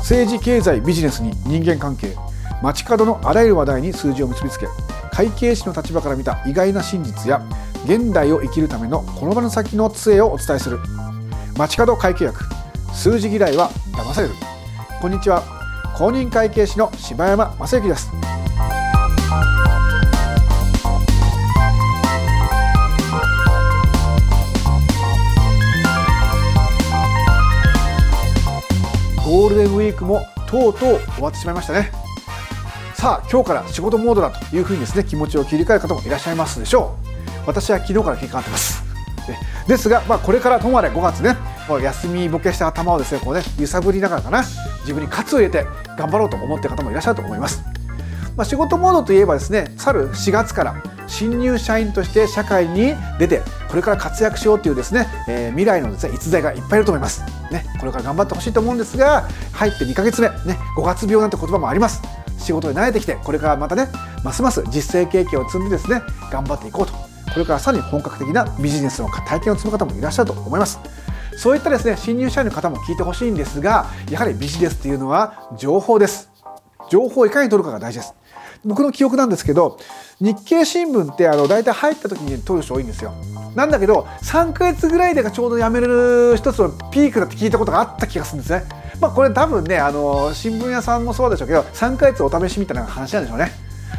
政治経済ビジネスに人間関係街角のあらゆる話題に数字を結びつけ会計士の立場から見た意外な真実や現代を生きるためのこの場の先の杖をお伝えする。街角会計学数字嫌いは騙される。こんにちは公認会計士の柴山正幸です。ゴールデンウィークもとうとう終わってしまいましたね。さあ今日から仕事モードだというふうにですね気持ちを切り替える方もいらっしゃいますでしょう。私は昨日から切り替わってます。ですが、まあ、これからともあれ5月ね。もう休みぼけした頭をですねこうね揺さぶりながらかな自分に喝を入れて頑張ろうと思っている方もいらっしゃると思います。まあ、仕事モードといえばですね去る4月から新入社員として社会に出てこれから活躍しようというですね、えー、未来のですね逸材がいっぱいいると思います、ね、これから頑張ってほしいと思うんですが入って2ヶ月目、ね、5月病なんて言葉もあります。仕事に慣れてきてこれからまたねますます実践経験を積んでですね頑張っていこうと。これからさらに本格的なビジネスの体験を積む方もいらっしゃると思います。そういったですね新入社員の方も聞いてほしいんですがやはりビジネスというのは情報です。情報をいかに取るかが大事です。僕の記憶なんですけど日経新聞ってあの大体入った時に取る人多いんですよ。なんだけど3ヶ月ぐらいでがちょうど辞める一つのピークだって聞いたことがあった気がするんですね。まあこれ多分ねあの新聞屋さんもそうでしょうけど3ヶ月お試しみたいな話なんでしょうね。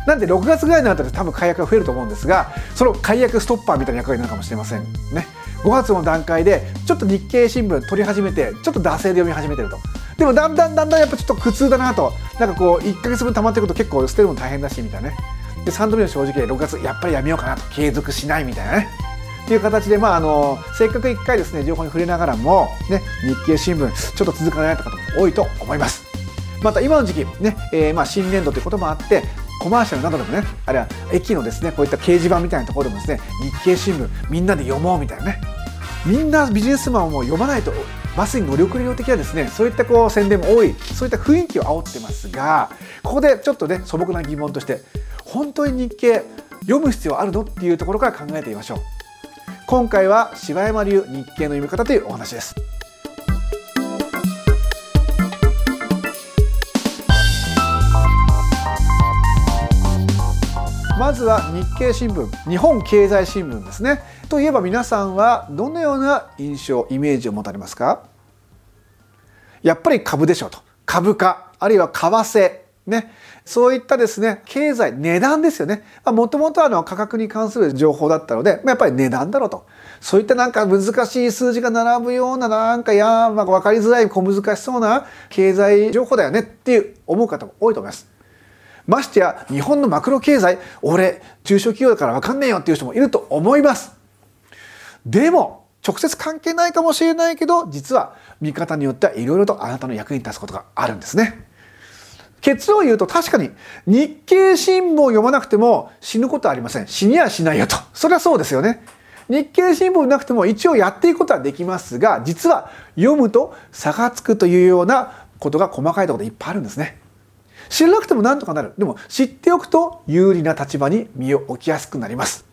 なんで6月ぐらいになったら多分解約が増えると思うんですがその解約ストッパーみたいな役割になるかもしれませんね。5月の段階でちょっと日経新聞取り始めてちょっと惰性で読み始めてると。でもだんだんだんだんやっぱちょっと苦痛だなと。なんかこう1か月分溜まっていくと結構捨てるの大変だしみたいなね。で3度目の正直で6月やっぱりやめようかなと。継続しないみたいなね。っていう形で、まあ、あのせっかく1回ですね情報に触れながらも、ね、日経新聞ちょっと続かない方も多いと思います。また今の時期ね、えー、まあ新年度ということもあってコマーシャルなどでもねあるいは駅のですねこういった掲示板みたいなところでもですね日経新聞みんなで読もうみたいなね。みんなビジネスマンを読まないとバスに乗り遅れる的なですねそういったこう宣伝も多いそういった雰囲気を煽ってますがここでちょっとね素朴な疑問として本当に日経読む必要あるの？っていうところから考えてみましょう。今回は柴山流日経の読み方というお話です。まずは日経新聞日本経済新聞ですね。といえば皆さんはどのような印象イメージを持たれますか？やっぱり株でしょうと。株価あるいは為替ね。そういったですね経済値段ですよね。もともと価格に関する情報だったのでまあやっぱり値段だろうと。そういったなんか難しい数字が並ぶようななんかやまあ分かりづらい小難しそうな経済情報だよねっていう思う方も多いと思います。ましてや日本のマクロ経済俺中小企業だから分かんねえよっていう人もいると思います。でも直接関係ないかもしれないけど実は見方によってはいろいろとあなたの役に立つことがあるんですね。結論を言うと確かに日経新聞を読まなくても死ぬことはありません。死にはしないよと。それはそうですよね。日経新聞なくても一応やっていくことはできますが実は読むと差がつくというようなことが細かいところでいっぱいあるんですね。知らなくてもなんとかなる。でも知っておくと有利な立場に身を置きやすくなります。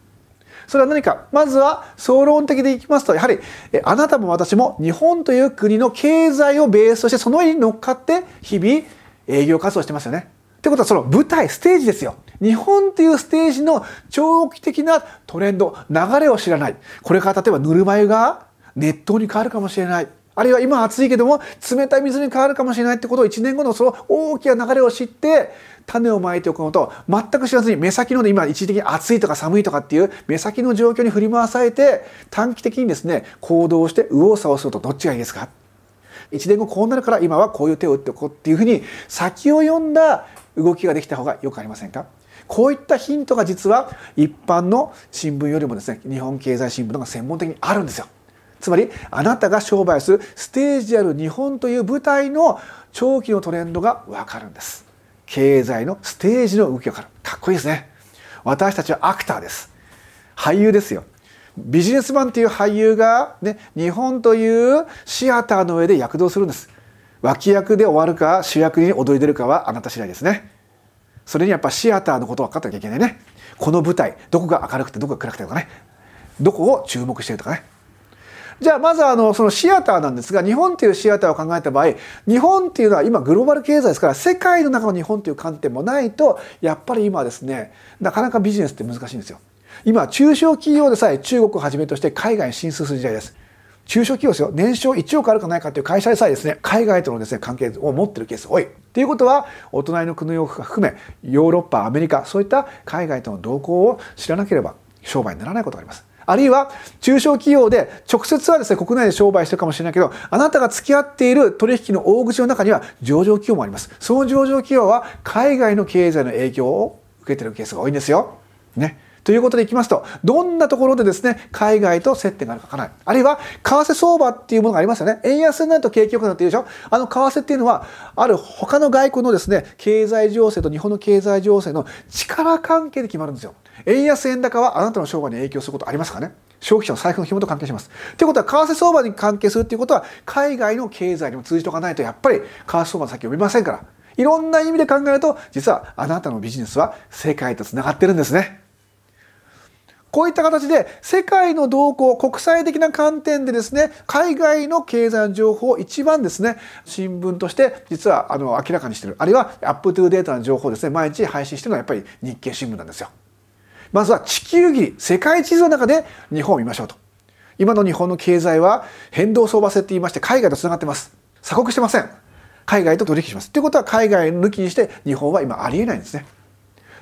それは何かまずは総論的でいきますとやはりあなたも私も日本という国の経済をベースとしてその上に乗っかって日々営業活動してますよね。ってことはその舞台ステージですよ。日本というステージの長期的なトレンド流れを知らないこれから例えばぬるま湯が熱湯に変わるかもしれないあるいは今暑いけども冷たい水に変わるかもしれないってことを1年後のその大きな流れを知って種をまいておくのと全く知らずに目先の今一時的に暑いとか寒いとかっていう目先の状況に振り回されて短期的にですね行動して右往左往するとどっちがいいですか？1年後こうなるから今はこういう手を打っておこうっていうふうに先を読んだ動きができた方がよくありませんか？こういったヒントが実は一般の新聞よりもですね日本経済新聞の方が専門的にあるんですよ。つまりあなたが商売するステージである日本という舞台の長期のトレンドがわかるんです。経済のステージの動きがわかる。かっこいいですね。私たちはアクターです。俳優ですよ。ビジネスマンっていう俳優が、ね、日本というシアターの上で躍動するんです。脇役で終わるか主役に躍り出るかはあなた次第ですね。それにやっぱシアターのことを分かってなきゃいけないね。この舞台どこが明るくてどこが暗くてとかねどこを注目してるとかねじゃあまずあのそのシアターなんですが日本っていうシアターを考えた場合日本っていうのは今グローバル経済ですから世界の中の日本という観点もないとやっぱり今ですねなかなかビジネスって難しいんですよ。今中小企業でさえ中国をはじめとして海外に進出する時代です。中小企業ですよ年商1億あるかないかという会社でさえですね海外とのですね関係を持ってるケース多い。ということはお隣の国を含めヨーロッパアメリカそういった海外との動向を知らなければ商売にならないことがあります。あるいは中小企業で直接はですね国内で商売してるかもしれないけどあなたが付き合っている取引の大口の中には上場企業もありますその上場企業は海外の経済の影響を受けているケースが多いんですよ。ね。ということでいきますとどんなところでですね海外と接点があるかわからない。あるいは為替相場っていうものがありますよね。円安になると景気良くなっているでしょ。あの為替っていうのはある他の外国のですね経済情勢と日本の経済情勢の力関係で決まるんですよ。円安円高はあなたの商売に影響することありますかね。消費者の財布の紐と関係します。ということは為替相場に関係するということは海外の経済にも通じておかないとやっぱり為替相場の先読めませんから。いろんな意味で考えると実はあなたのビジネスは世界とつながってるんですね。こういった形で世界の動向国際的な観点でですね海外の経済の情報を一番ですね新聞として実はあの明らかにしてる。あるいはアップトゥーデータの情報をですね毎日配信してるのはやっぱり日経新聞なんですよ。まずは地球儀世界地図の中で日本を見ましょうと。今の日本の経済は変動相場制って言いまして海外とつながってます。鎖国してません。海外と取引します。ということは海外抜きにして日本は今ありえないんですね。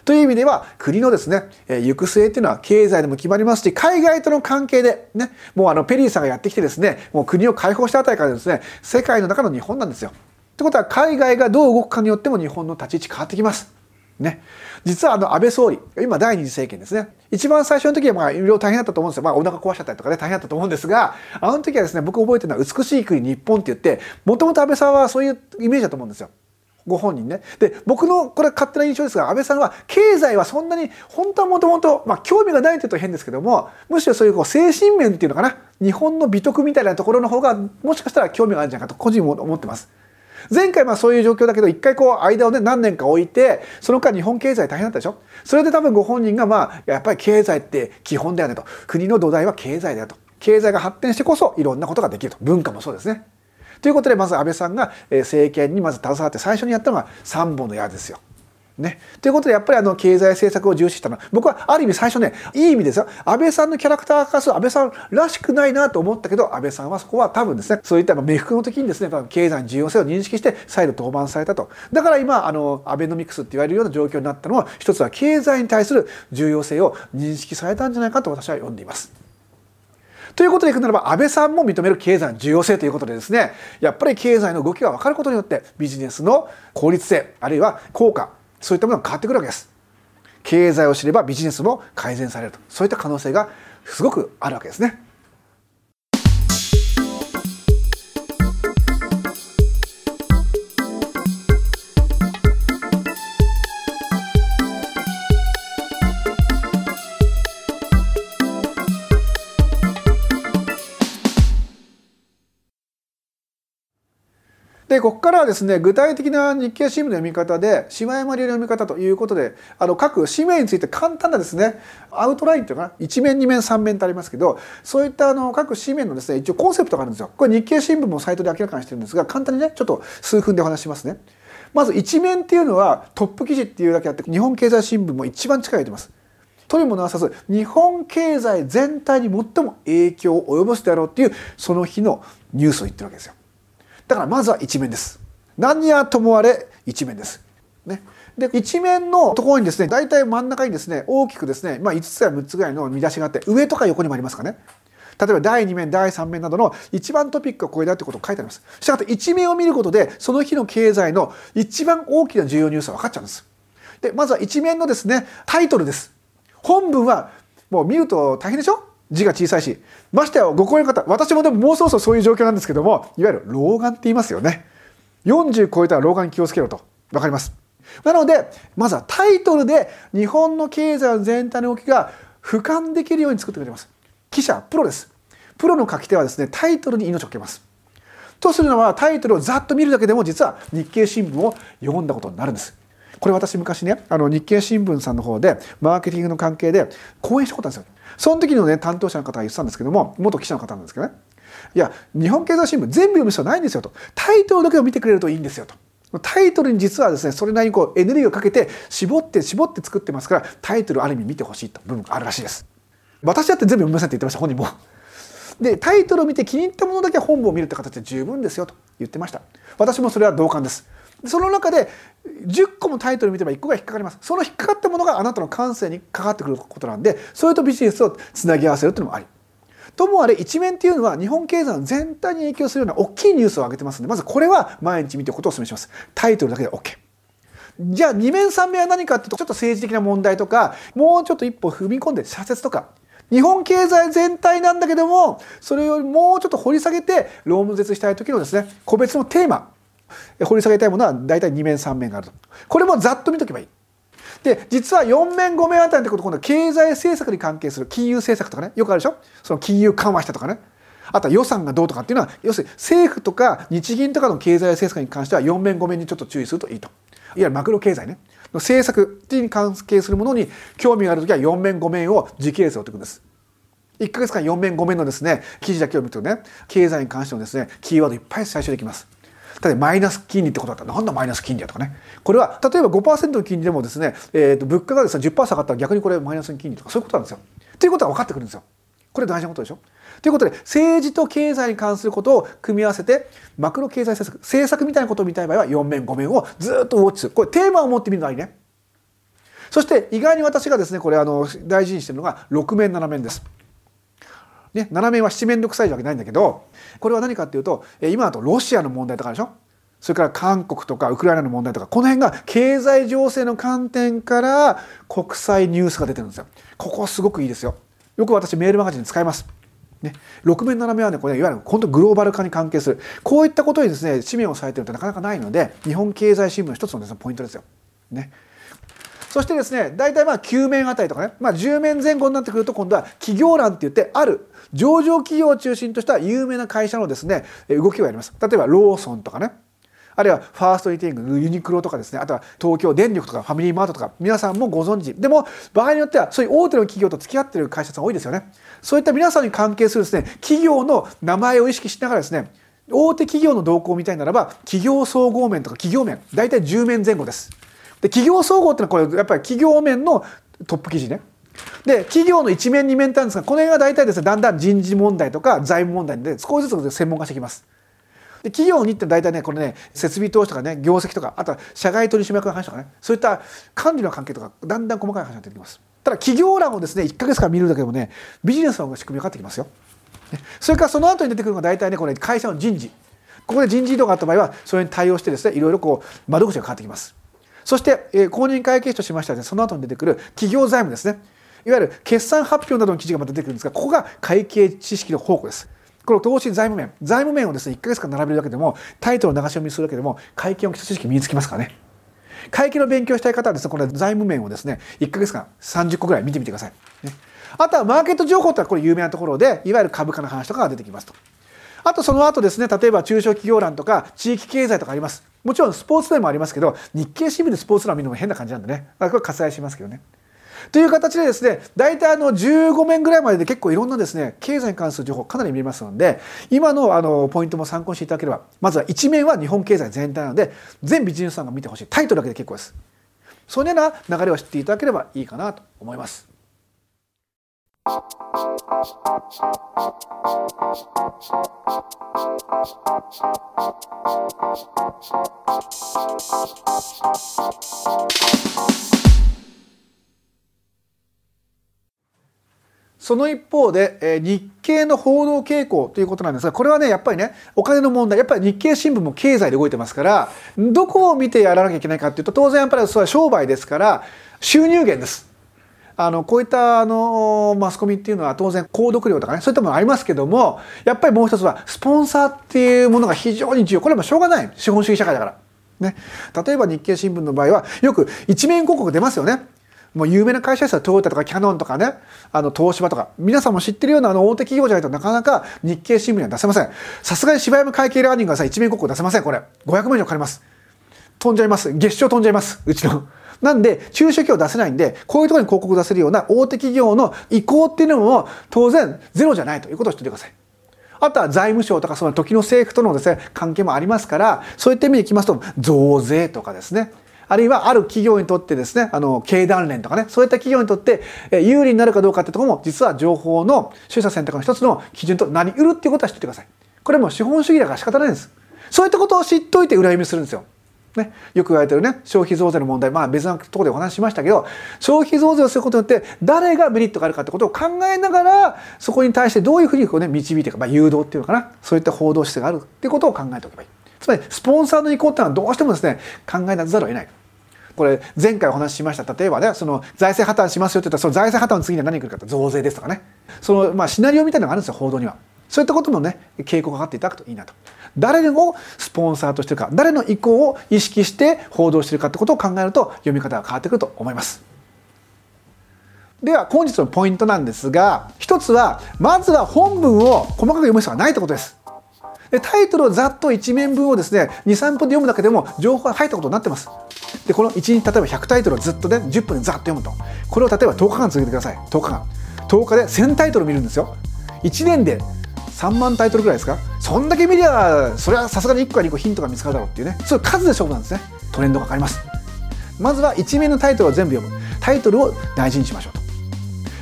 という意味では国のですね、えー、行く末っていうのは経済でも決まりますし海外との関係でねもうあのペリーさんがやってきてですねもう国を解放したあたりからですね世界の中の日本なんですよ。ってことは海外がどう動くかによっても日本の立ち位置変わってきます。ね、実はあの安倍総理今第二次政権ですね一番最初の時はまあいろいろ大変だったと思うんですよ、まあ、お腹壊しちゃったりとかね大変だったと思うんですがあの時はですね僕覚えてるのは美しい国日本って言ってもともと安倍さんはそういうイメージだと思うんですよ。ご本人ね。で僕のこれ勝手な印象ですが安倍さんは経済はそんなに本当はもともとまあ興味がないというと変ですけどもむしろそういうこう精神面っていうのかな日本の美徳みたいなところの方がもしかしたら興味があるんじゃないかと個人も思ってます。前回まあそういう状況だけど一回こう間をね何年か置いてその間日本経済大変だったでしょそれで多分ご本人がまあやっぱり経済って基本だよねと国の土台は経済だよと経済が発展してこそいろんなことができると文化もそうですね。ということでまず安倍さんが政権にまず携わって最初にやったのが3本の矢ですよ。ね。ということでやっぱりあの経済政策を重視したのは僕はある意味最初ねいい意味ですよ安倍さんのキャラクター化する安倍さんらしくないなと思ったけど安倍さんはそこは多分ですねそういった冥福の時にですね経済の重要性を認識して再度登板されたとだから今あのアベノミクスって言われるような状況になったのは一つは経済に対する重要性を認識されたんじゃないかと私は読んでいます。ということでいくならば安倍さんも認める経済の重要性ということでですねやっぱり経済の動きが分かることによってビジネスの効率性あるいは効果そういったものが変わってくるわけです。経済を知ればビジネスも改善されると。そういった可能性がすごくあるわけですね。でここからはですね具体的な日経新聞の読み方で島山流の読み方ということであの各紙面について簡単なですねアウトラインというかな1面2面3面ってありますけどそういったあの各紙面のですね一応コンセプトがあるんですよ。これ日経新聞もサイトで明らかにしてるんですが簡単にねちょっと数分でお話しますね。まず1面っていうのはトップ記事っていうだけあって日本経済新聞も一番近いてます。というものはさず日本経済全体に最も影響を及ぼすであろうっていうその日のニュースを言ってるわけですよ。だからまずは一面です。何やともあれ一面です。ね。で一面のところにですね大体真ん中にですね大きくですね、まあ、5つや6つぐらいの見出しがあって上とか横にもありますかね。例えば第2面第3面などの一番トピックがこれだってことを書いてあります。したがって一面を見ることでその日の経済の一番大きな重要ニュースが分かっちゃうんです。でまずは一面のですねタイトルです。本文はもう見ると大変でしょ？字が小さいしましてやご高齢の方私もでももうそろそろそういう状況なんですけどもいわゆる老眼って言いますよね。40超えたら老眼に気をつけろと。分かります。なのでまずはタイトルで日本の経済全体の動きが俯瞰できるように作ってくれます。記者プロです。プロの書き手はですねタイトルに命をかけます。とするのはタイトルをざっと見るだけでも実は日経新聞を読んだことになるんです。これ私昔ねあの日経新聞さんの方でマーケティングの関係で講演したことあるんですよ。その時のね担当者の方が言ってたんですけども元記者の方なんですけどね。いや日本経済新聞全部読む必要ないんですよと。タイトルだけを見てくれるといいんですよと。タイトルに実はですねそれなりにこうエネルギーをかけて絞って絞って作ってますからタイトルある意味見てほしいと部分があるらしいです。私だって全部読みませんって言ってました本人も。でタイトルを見て気に入ったものだけ本文を見るって形で十分ですよと言ってました。私もそれは同感です。その中で10個もタイトル見れば1個が引っかかります。その引っかかったものがあなたの感性にかかってくることなんでそれとビジネスをつなぎ合わせるっていうのもあり。ともあれ一面っていうのは日本経済の全体に影響するような大きいニュースを上げてますのでまずこれは毎日見ておくことをお勧めします。タイトルだけで OK じゃあ2面3面は何かっていうとちょっと政治的な問題とかもうちょっと一歩踏み込んで社説とか。日本経済全体なんだけどもそれよりもうちょっと掘り下げて論説したい時のですね個別のテーマ。掘り下げたいものは大体2面3面があると。これもざっと見とけばいい。で実は4面5面あたりってこと今度は経済政策に関係する金融政策とかね。よくあるでしょ？その金融緩和したとかね。あとは予算がどうとかっていうのは要するに政府とか日銀とかの経済政策に関しては4面5面にちょっと注意するといいと。いわゆるマクロ経済ね。の政策に関係するものに興味がある時は4面5面を時系列で追っていくんです。1ヶ月間4面5面のですね記事だけを見るとね経済に関してのですねキーワードいっぱい最初できます。例えばマイナス金利ってことだったらなんだマイナス金利だとかねこれは例えば5%の金利でもですね、えー、と物価がですね10%下がったら逆にこれマイナス金利とかそういうことなんですよ。ということが分かってくるんですよ。これ大事なことでしょということで政治と経済に関することを組み合わせてマクロ経済政策政策みたいなことを見たい場合は4面5面をずっとウォッチするこれテーマを持ってみるのがいいね。そして意外に私がですねこれあの大事にしてるのが6面7面です。ね、7面は七面倒くさいわけないんだけどこれは何かっていうと今だとロシアの問題とかでしょ？それから韓国とかウクライナの問題とかこの辺が経済情勢の観点から国際ニュースが出てるんですよ。ここすごくいいですよ。よく私メールマガジン使います。ね、6面7面はねこれいわゆる本当グローバル化に関係するこういったことにですね紙面をされてるってなかなかないので日本経済新聞の一つのです、ね、ポイントですよ。ね、そしてですね大体まあ9面あたりとかね、まあ、10面前後になってくると今度は企業欄って言ってある上場企業を中心とした有名な会社のですね動きをやります。例えばローソンとかね。あるいはファーストリテイングユニクロとかですね。あとは東京電力とかファミリーマートとか皆さんもご存知。でも場合によってはそういう大手の企業と付き合ってる会社さん多いですよね。そういった皆さんに関係するですね企業の名前を意識しながらですね大手企業の動向を見たいならば企業総合面とか企業面。大体10面前後です。で企業総合ってのはこれやっぱり企業面のトップ記事ね。で企業の一面二面ってあるんですがこの辺は大体ですねだんだん人事問題とか財務問題で少しずつ専門化してきます。で企業にって大体ねこれね設備投資とかね業績とかあとは社外取締役の話とかねそういった管理の関係とかだんだん細かい話が出てきます。ただ企業欄をですね1か月間見るだけでもねビジネスの仕組み分かってきますよ。それからその後に出てくるのが大体ねこれ会社の人事。ここで人事異動があった場合はそれに対応してですねいろいろこう窓口が変わってきます。そして、えー、公認会計士としましては、ね、その後に出てくる企業財務ですね。いわゆる決算発表などの記事がまた出てくるんですがここが会計知識の宝庫です。この投資財務面。財務面をですね1か月間並べるだけでもタイトルを流し読みするだけでも会計の基礎知識身につきますからね。会計の勉強したい方はですねこの財務面をですね1か月間30個ぐらい見てみてください、ね、あとはマーケット情報ってこれ有名なところでいわゆる株価の話とかが出てきますと。あとその後ですね例えば中小企業欄とか地域経済とかあります。もちろんスポーツでもありますけど日経新聞でスポーツ欄見るのも変な感じなんでね。これ割愛しますけどね。という形でですね大体あの15面ぐらいまでで結構いろんなですね経済に関する情報かなり見えますので今のあのポイントも参考にしていただければまずは一面は日本経済全体なので全ビジネスさんが見てほしいタイトルだけで結構ですそのような流れを知っていただければいいかなと思います。その一方で、えー、日経の報道傾向ということなんですがこれはねやっぱりねお金の問題やっぱり日経新聞も経済で動いてますからどこを見てやらなきゃいけないかっていうと当然やっぱりそれは商売ですから収入源です。あのこういったあのマスコミっていうのは当然購読料とかねそういったものありますけどもやっぱりもう一つはスポンサーっていうものが非常に重要これはしょうがない資本主義社会だから。ね、例えば日経新聞の場合はよく一面広告出ますよね。もう有名な会社ですよ。トヨタとかキャノンとかね。あの東芝とか。皆さんも知ってるようなあの大手企業じゃないとなかなか日経新聞には出せません。さすがに柴山会計ラーニングはさ一面広告出せませんこれ。500万以上かかります。飛んじゃいます。月賞飛んじゃいます。うちの。なんで中小企業出せないんでこういうところに広告出せるような大手企業の意向っていうのも当然ゼロじゃないと。いうことを知っててください。あとは財務省とかその時の政府とのですね関係もありますからそういった意味でいきますと増税とかですね。あるいはある企業にとってですねあの経団連とかねそういった企業にとって有利になるかどうかってとこも実は情報の取捨選択の一つの基準となりうるっていうことは知っててください。これも資本主義だから仕方ないんです。そういったことを知っといて裏読みするんですよ。ね、よく言われてるね消費増税の問題まあ別なところでお話ししましたけど消費増税をすることによって誰がメリットがあるかってことを考えながらそこに対してどういうふうにこう、ね、導いていくか、まあ、誘導っていうのかなそういった報道姿勢があるっていうことを考えておけばいいつまりスポンサーの意向っていうのはどうしてもですね考えなざるを得ないこれ前回お話ししました。例えばねその財政破綻しますよって言ったらその財政破綻の次には何が来るかと増税ですとかね。そのまあシナリオみたいなのがあるんですよ報道には。そういったこともね傾向がかかっていただくといいなと。誰をスポンサーとしてるか誰の意向を意識して報道してるかってことを考えると読み方が変わってくると思います。では本日のポイントなんですが一つはまずは本文を細かく読む必要がないってことです。タイトルをざっと1面分をですね23分で読むだけでも情報が入ったことになってます。でこの1日例えば100タイトルをずっとね10分でざっと読むと。これを例えば10日間続けてください。10日間。10日で1000タイトル見るんですよ。1年で3万タイトルぐらいですか。そんだけ見りゃそれはさすがに1個か2個ヒントが見つかるだろうっていうね。そういう数で勝負なんですね。トレンドがかかります。まずは一面のタイトルを全部読む。タイトルを大事にしましょう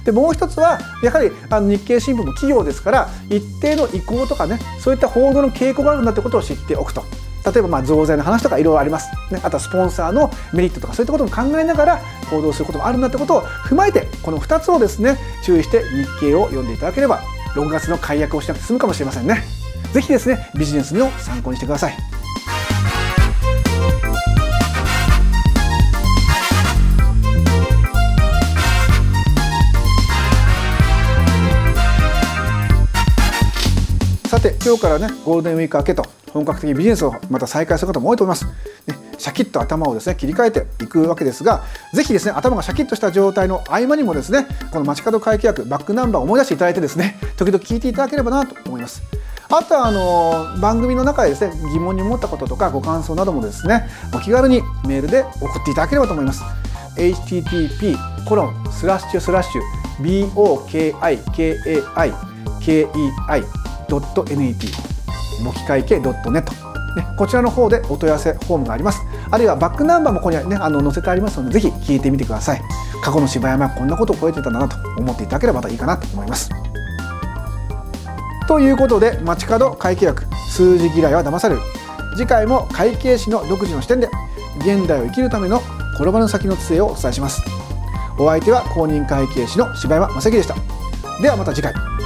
でもう一つはやはりあの日経新聞も企業ですから一定の意向とかねそういった報道の傾向があるんだってことを知っておくと。例えばまあ増税の話とかいろいろあります、ね、あとはスポンサーのメリットとかそういったことも考えながら行動することもあるんだってことを踏まえてこの2つをですね注意して日経を読んでいただければ6月の解約をしなくて済むかもしれませんね。是非ですねビジネスの参考にしてください。さて今日からねゴールデンウィーク明けと本格的にビジネスをまた再開する方も多いと思います。ね、シャキッと頭をですね切り替えていくわけですがぜひですね頭がシャキッとした状態の合間にもですねこの街角会計約バックナンバーを思い出していただいてですね時々聞いていただければなと思いますあとはあの番組の中でですね疑問に思ったこととかご感想などもですねお気軽にメールで送っていただければと思います http コロンスラッシュスラッシュ bokikai kei .net 簿記会計 .net ね、こちらの方でお問い合わせフォームがあります。あるいはバックナンバーもここに、ね、あの載せてありますのでぜひ聞いてみてください。過去の柴山はこんなことを超えてたんだなと思っていただければまたいいかなと思います。ということで街角会計学数字嫌いは騙される。次回も会計士の独自の視点で現代を生きるための転ばぬ先の杖をお伝えします。お相手は公認会計士の柴山正樹でした。ではまた次回。